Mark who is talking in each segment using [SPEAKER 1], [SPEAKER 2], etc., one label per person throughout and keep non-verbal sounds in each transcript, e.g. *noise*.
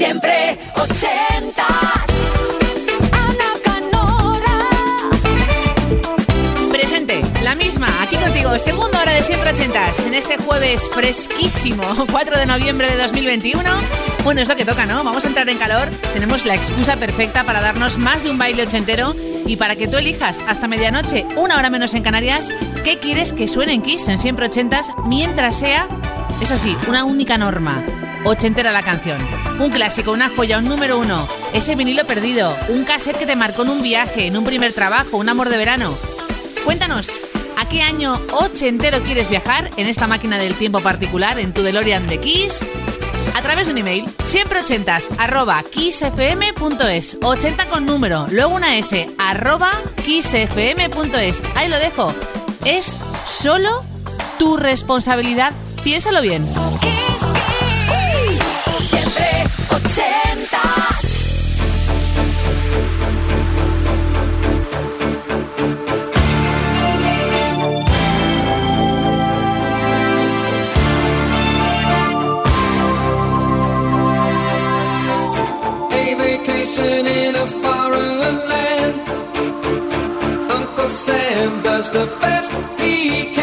[SPEAKER 1] Siempre ochentas. Ana Canora.
[SPEAKER 2] Presente, la misma, aquí contigo, segunda hora de siempre ochentas, en este jueves fresquísimo, *laughs* 4 de noviembre de 2021. Bueno, es lo que toca, ¿no? Vamos a entrar en calor, tenemos la excusa perfecta para darnos más de un baile ochentero y para que tú elijas hasta medianoche, una hora menos en Canarias, qué quieres que suene en Kiss en siempre ochentas mientras sea, eso sí, una única norma. Ochentera la canción. Un clásico, una joya, un número uno. Ese vinilo perdido. Un cassette que te marcó en un viaje, en un primer trabajo, un amor de verano. Cuéntanos, ¿a qué año ochentero quieres viajar en esta máquina del tiempo particular, en tu DeLorean de Kiss? A través de un email, siempre ochentas, arroba kissfm.es, 80 con número, luego una S, arroba kissfm.es. Ahí lo dejo. Es solo tu responsabilidad. Piénsalo bien.
[SPEAKER 3] The best he can.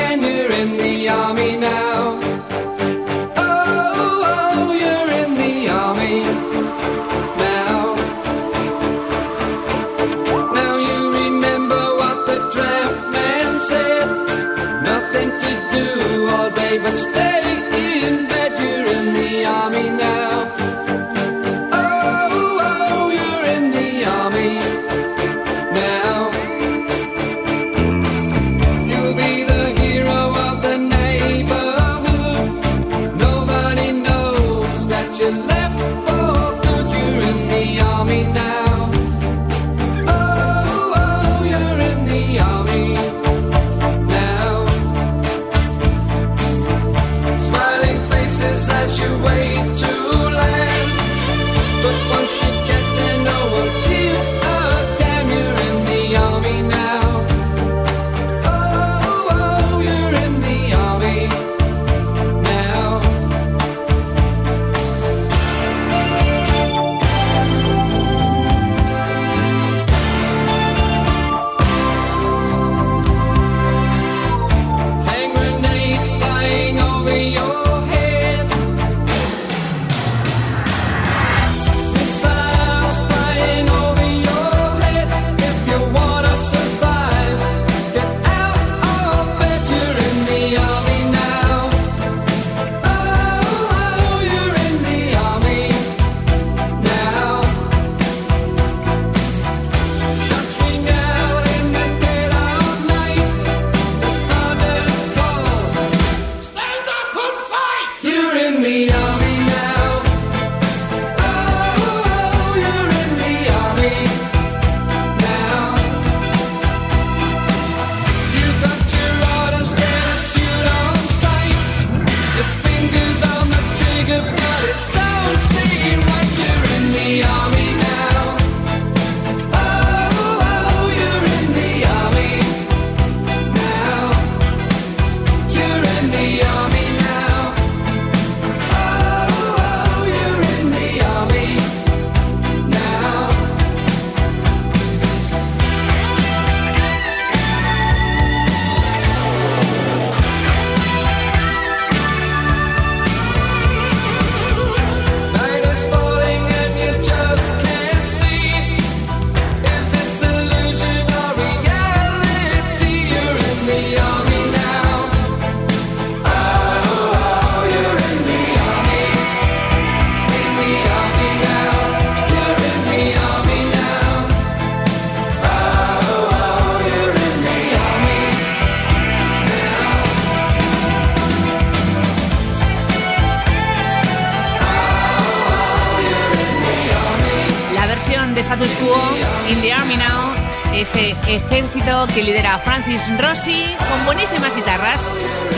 [SPEAKER 2] Rossi con buenísimas guitarras.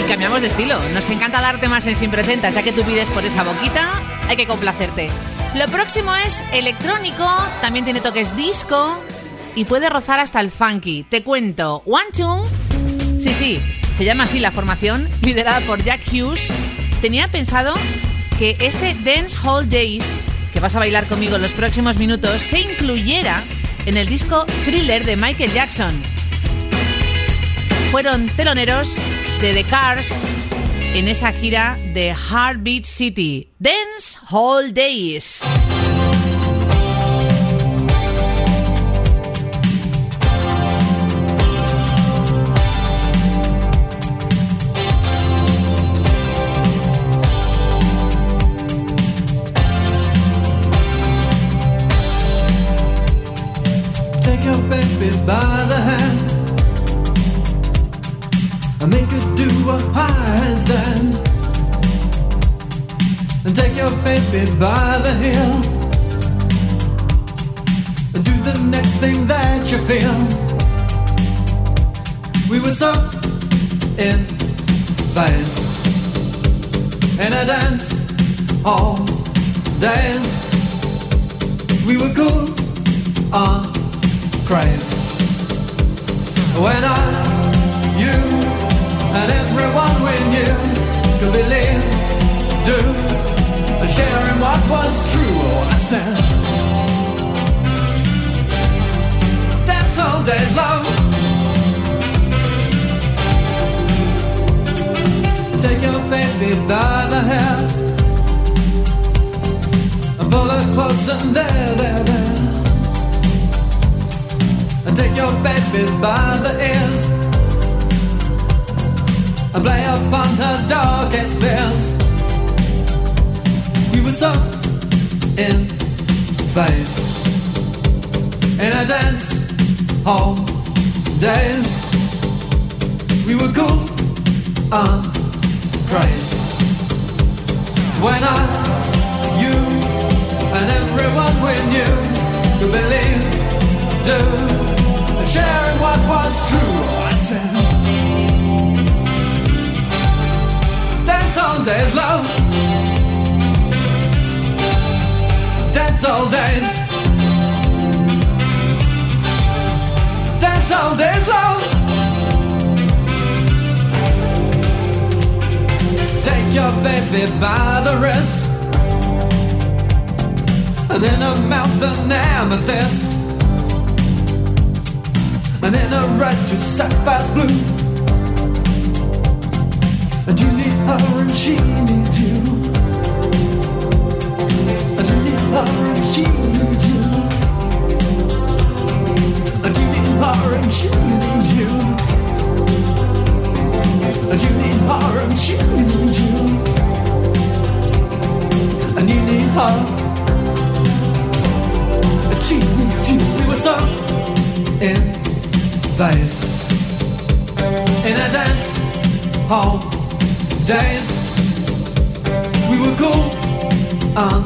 [SPEAKER 2] Y cambiamos de estilo. Nos encanta darte más en Siempre Ochentas, ya que tú pides por esa boquita, hay que complacerte. Lo próximo es electrónico, también tiene toques disco y puede rozar hasta el funky. Te cuento, One Two, sí, sí, se llama así la formación, liderada por Jack Hughes, tenía pensado que este Dance Hall Days que vas a bailar conmigo en los próximos minutos se incluyera en el disco Thriller de Michael Jackson. Fueron teloneros de The Cars en esa gira de Heartbeat City, Dance Hall Days.
[SPEAKER 4] In phase in a dance all days. We were cool on craze. When I, you, and everyone we knew could believe, do, and share in what was true. Oh, I said, dance all days long. Take your baby by the hair and pull her close and there, there, there and take your baby by the ears and play upon her darkest fears. We were so in phase in a dance hall days. We were cool on craze when I, you, and everyone we knew could believe, do sharing what was true. I said, dance all days, love. Dance all days. Dance all days, love. Your baby by the wrist. And in her mouth an amethyst and in a red to sapphire's blue. And you need her and she needs you. And you need her and she needs you. And you need her and she needs you. And you need her and she needs you. And need her. And she needs you. We were so in phase in a dance hall days. We were cool and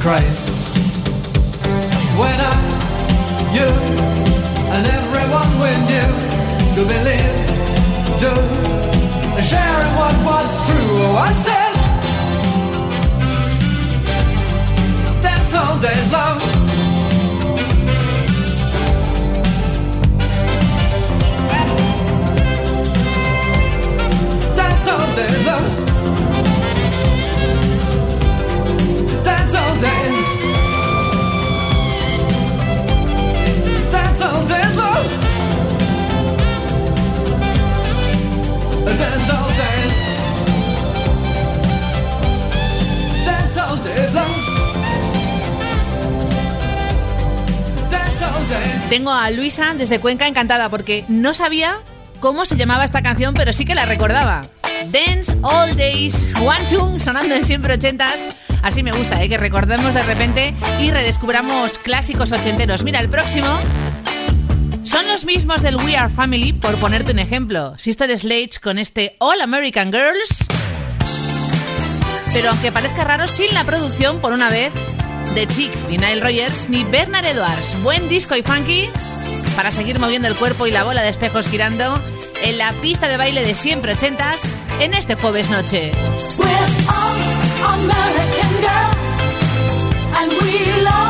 [SPEAKER 4] crazy. When I, you, and everyone we knew could believe, do, sharing what was true. Oh, I said, dance all days long. Dance all day long.
[SPEAKER 2] Tengo a Luisa desde Cuenca encantada porque no sabía cómo se llamaba esta canción, pero sí que la recordaba. Dance All Days, One Tune, sonando en siempre ochentas. Así me gusta, ¿eh? que recordemos de repente y redescubramos clásicos ochenteros. Mira, el próximo son los mismos del We Are Family, por ponerte un ejemplo. Sister Sledge con este All American Girls. Pero aunque parezca raro, sin la producción, por una vez, de Chick, ni Nile Rogers, ni Bernard Edwards. Buen disco y funky para seguir moviendo el cuerpo y la bola de espejos girando en la pista de baile de siempre ochentas en este jueves noche.
[SPEAKER 1] We're all American girls, and we love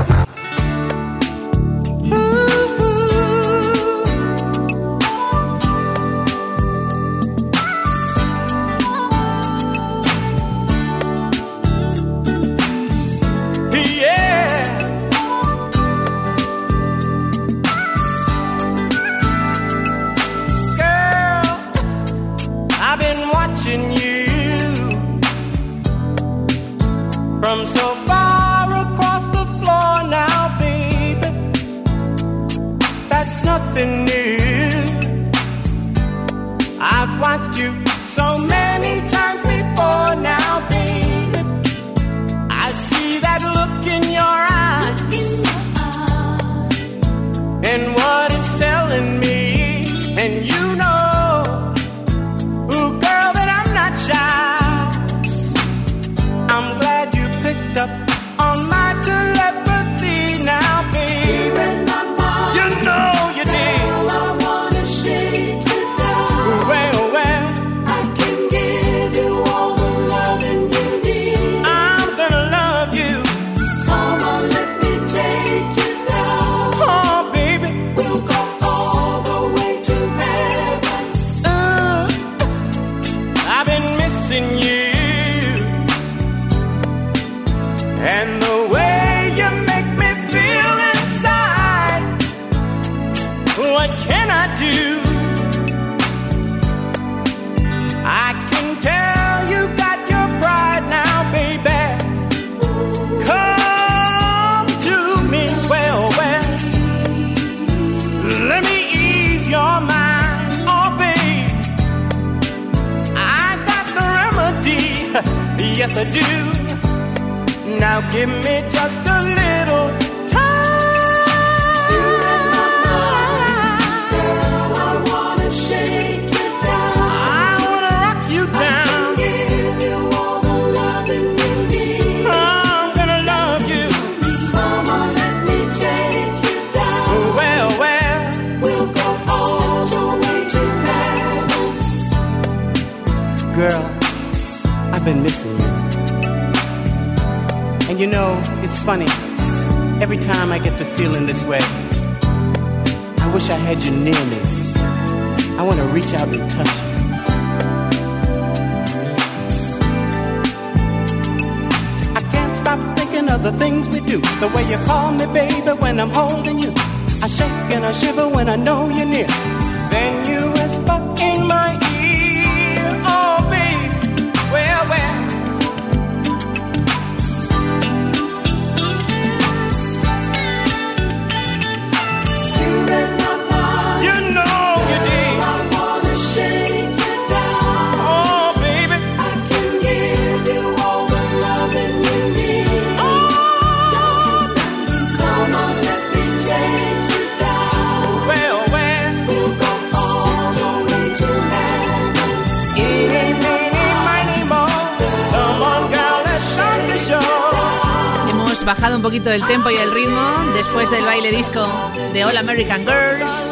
[SPEAKER 2] poquito el tempo y el ritmo después del baile disco de All American Girls.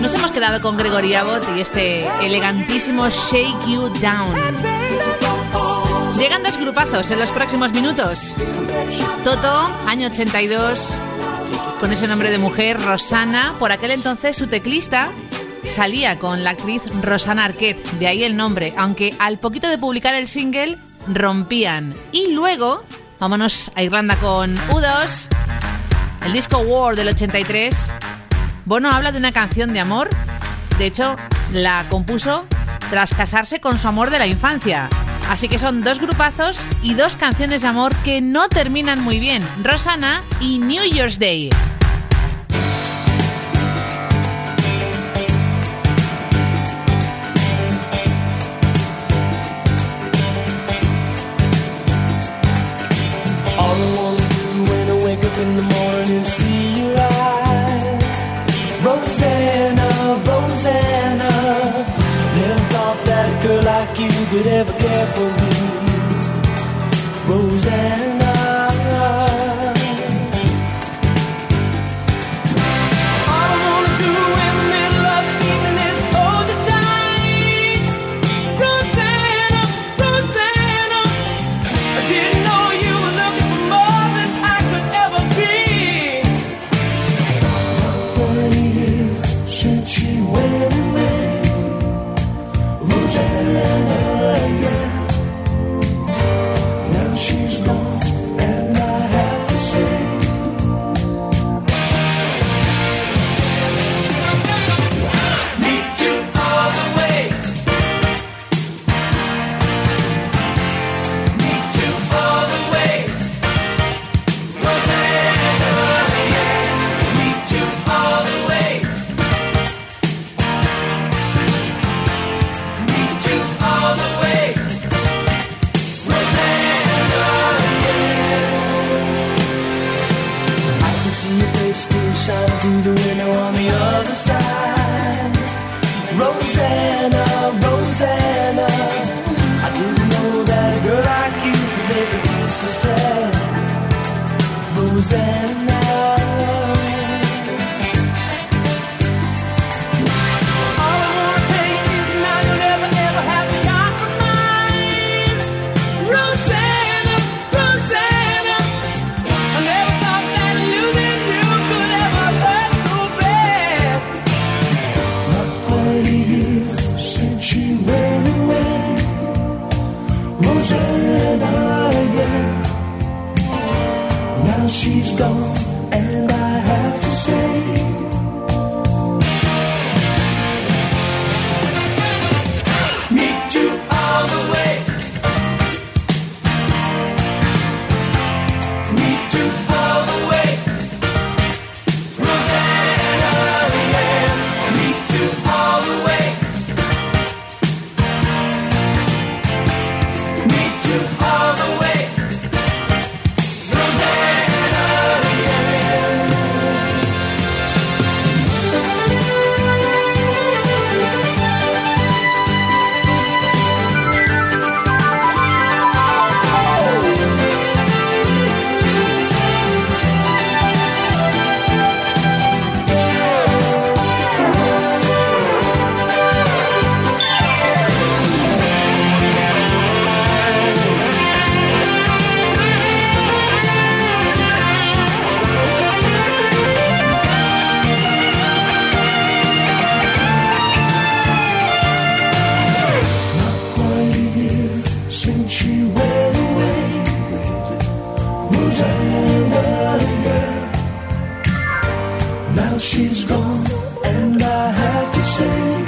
[SPEAKER 2] Nos hemos quedado con Gregory Abbott y este elegantísimo Shake You Down. Llegan dos grupazos en los próximos minutos. Toto, año 82, con ese nombre de mujer, Rosana, por aquel entonces su teclista, salía con la actriz Rosana Arquette, de ahí el nombre, aunque al poquito de publicar el single rompían. Y luego Vámonos a Irlanda con U2, el disco War del 83. Bono habla de una canción de amor, de hecho la compuso tras casarse con su amor de la infancia. Así que son dos grupazos y dos canciones de amor que no terminan muy bien, Rosana y New Year's Day.
[SPEAKER 5] could ever care for me. now she's gone, and I have to say.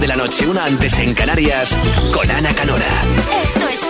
[SPEAKER 3] de la noche, una antes en Canarias, con Ana Canora.
[SPEAKER 6] Esto es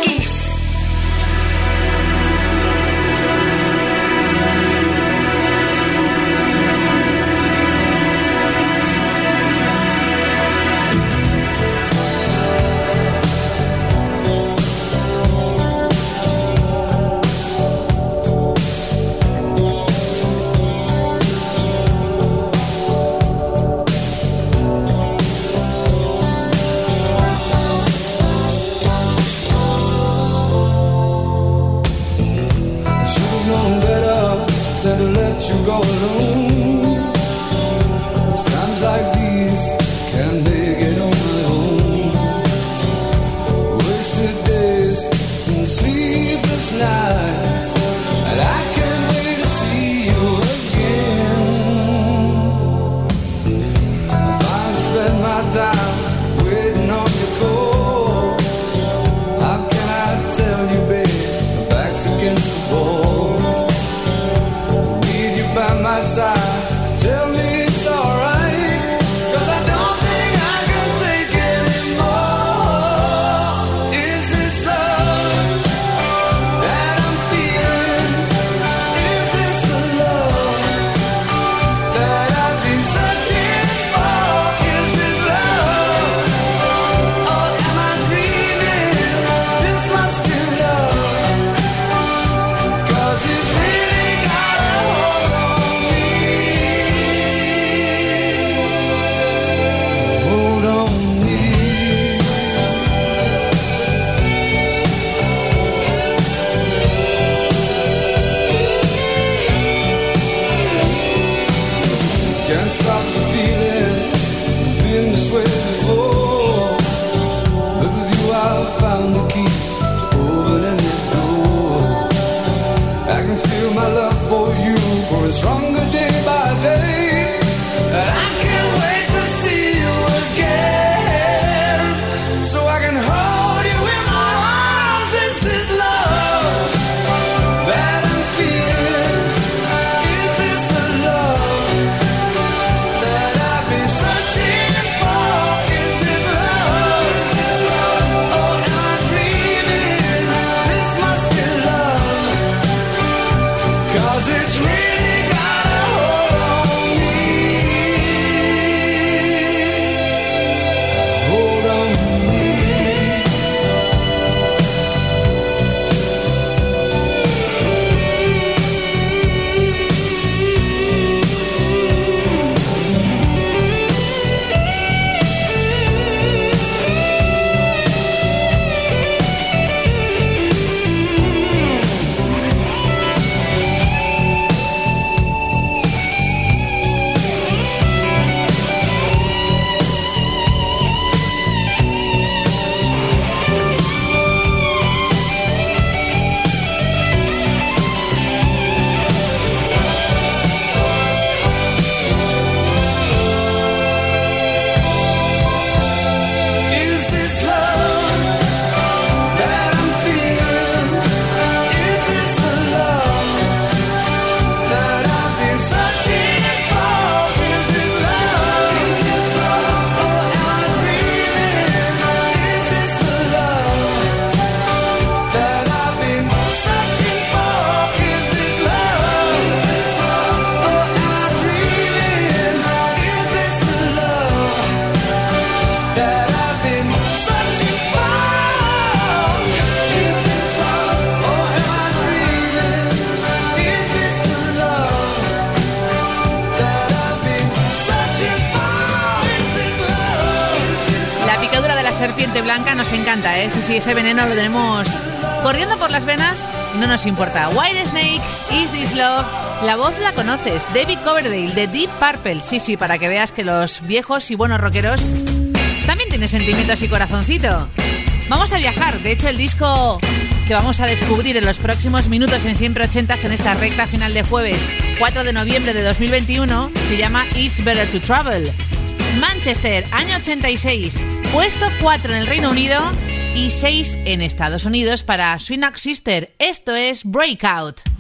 [SPEAKER 1] encanta, ¿eh? Sí, ese veneno lo tenemos corriendo por las venas no nos importa. White Snake, Is This Love? La voz la conoces, David Coverdale de Deep Purple. Sí, sí, para que veas que los viejos y buenos rockeros también tienen sentimientos y corazoncito. Vamos a viajar, de hecho el disco que vamos a descubrir en los próximos minutos en Siempre 80 en esta recta final de jueves 4 de noviembre de 2021 se llama It's Better to Travel. Manchester, año 86, puesto 4 en el Reino Unido y 6 en Estados Unidos para Swinock Sister. Esto es Breakout.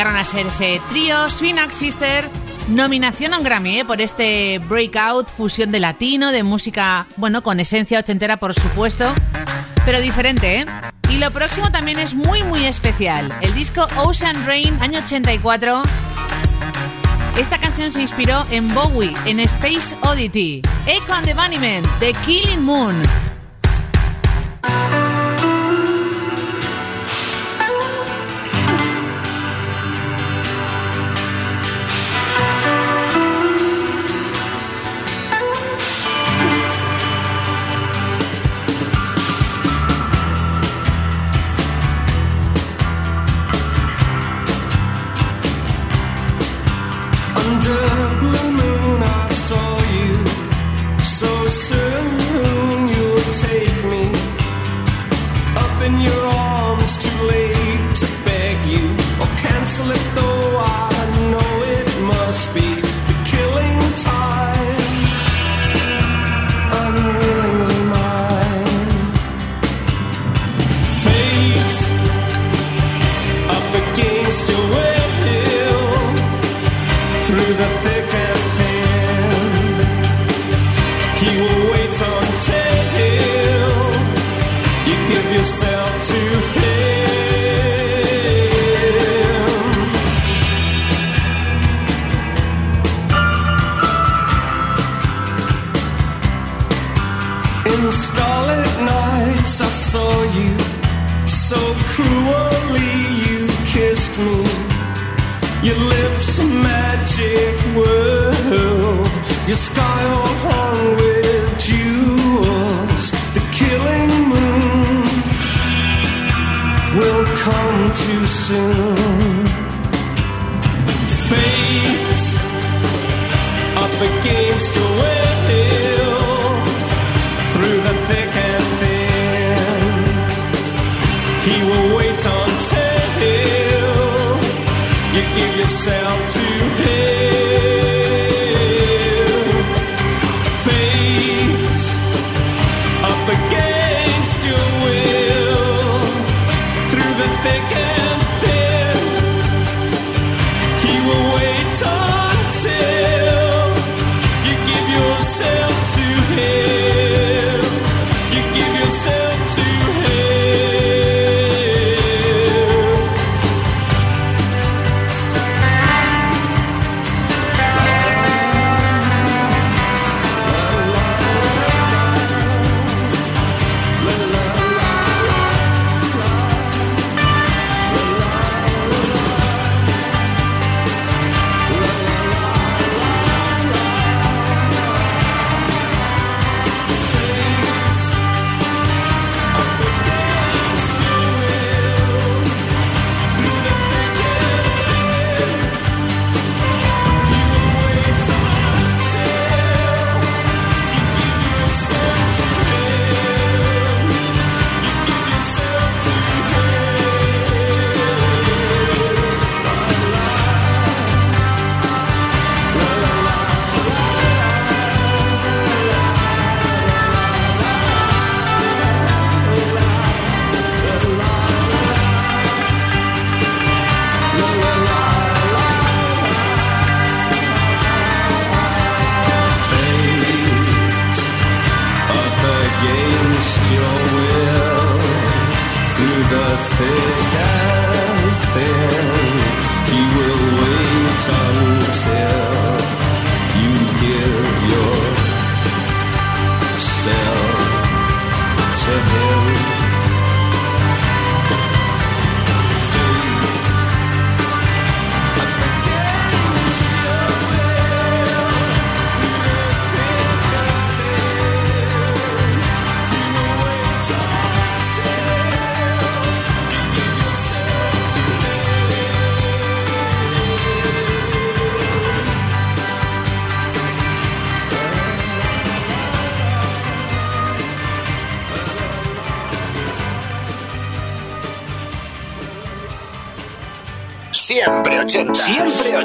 [SPEAKER 1] Llegaron a ser ese trío Swinack Sister, nominación a un Grammy ¿eh? por este breakout, fusión de latino, de música, bueno, con esencia ochentera por supuesto, pero diferente, ¿eh? Y lo próximo también es muy muy especial, el disco Ocean Rain, año 84. Esta canción se inspiró en Bowie, en Space Oddity, Echo and the Bunnymen, The Killing Moon.
[SPEAKER 3] lips a magic world. Your sky all hung with jewels. The killing moon will come too soon. Fate up against your will.
[SPEAKER 7] day.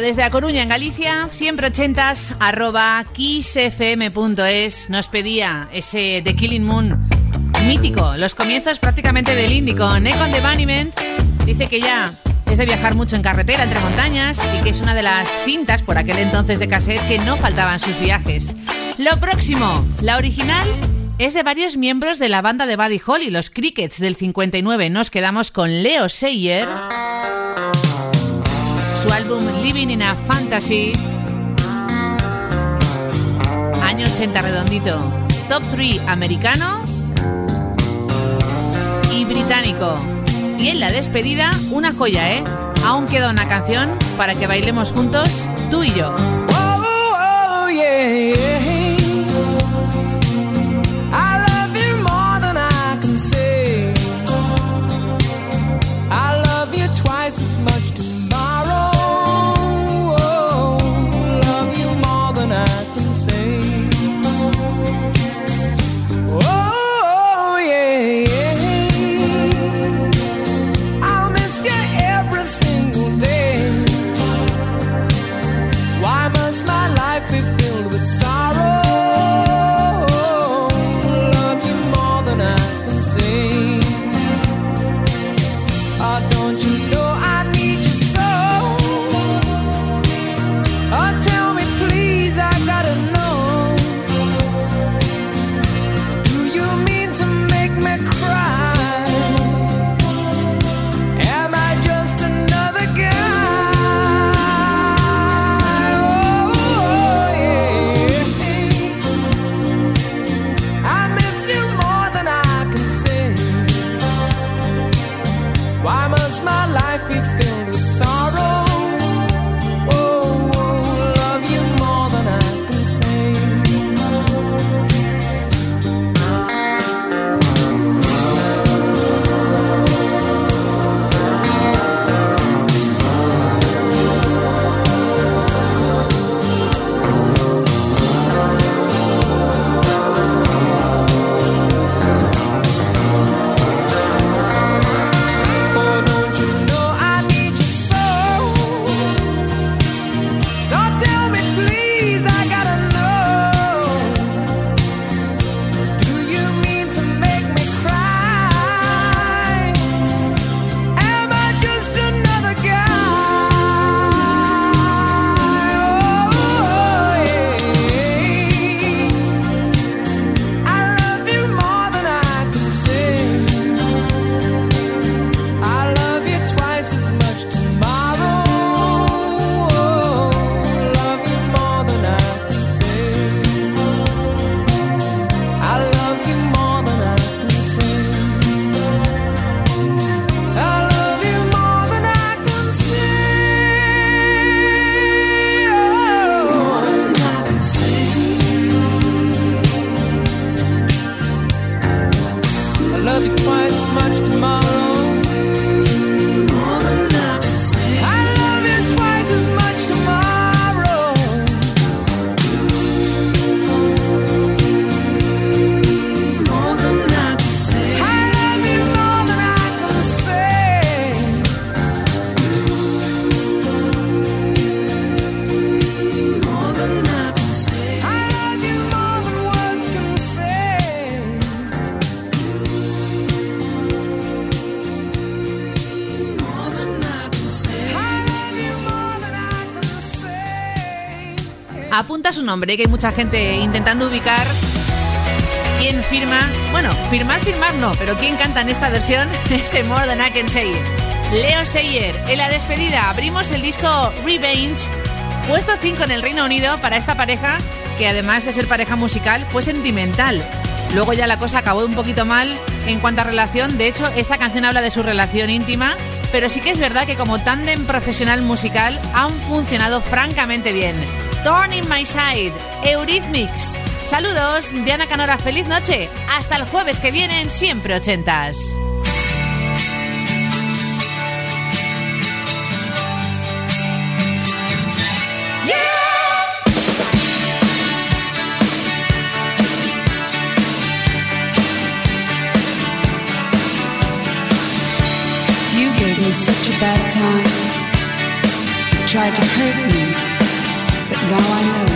[SPEAKER 2] Desde A Coruña, en Galicia, siempre ochentas, arroba kissfm.es, nos pedía ese The Killing Moon mítico, los comienzos prácticamente del indie con the Baniment. Dice que ya es de viajar mucho en carretera entre montañas y que es una de las cintas por aquel entonces de cassette que no faltaban sus viajes. Lo próximo, la original es de varios miembros de la banda de Buddy Holly, los Crickets del 59. Nos quedamos con Leo Sayer, su álbum Living in a Fantasy, año 80 redondito, top 3 americano y británico. Y en la despedida, una joya, ¿eh? Aún queda una canción para que bailemos juntos, tú y yo. Su nombre, que hay mucha gente intentando ubicar quién firma. Bueno, firmar, firmar no, pero quién canta en esta versión *laughs* ese More Than. Leo Sayer, en la despedida abrimos el disco Revenge, puesto 5 en el Reino Unido para esta pareja que además de ser pareja musical fue sentimental. Luego ya la cosa acabó un poquito mal en cuanto a relación, de hecho esta canción habla de su relación íntima, pero sí que es verdad que como tándem profesional musical han funcionado francamente bien. Torn in My Side, Eurythmics. Saludos, Diana Canora, feliz noche. Hasta el jueves que viene Siempre Ochentas.
[SPEAKER 8] You such a bad time.
[SPEAKER 5] Tried to hurt me. Now I know.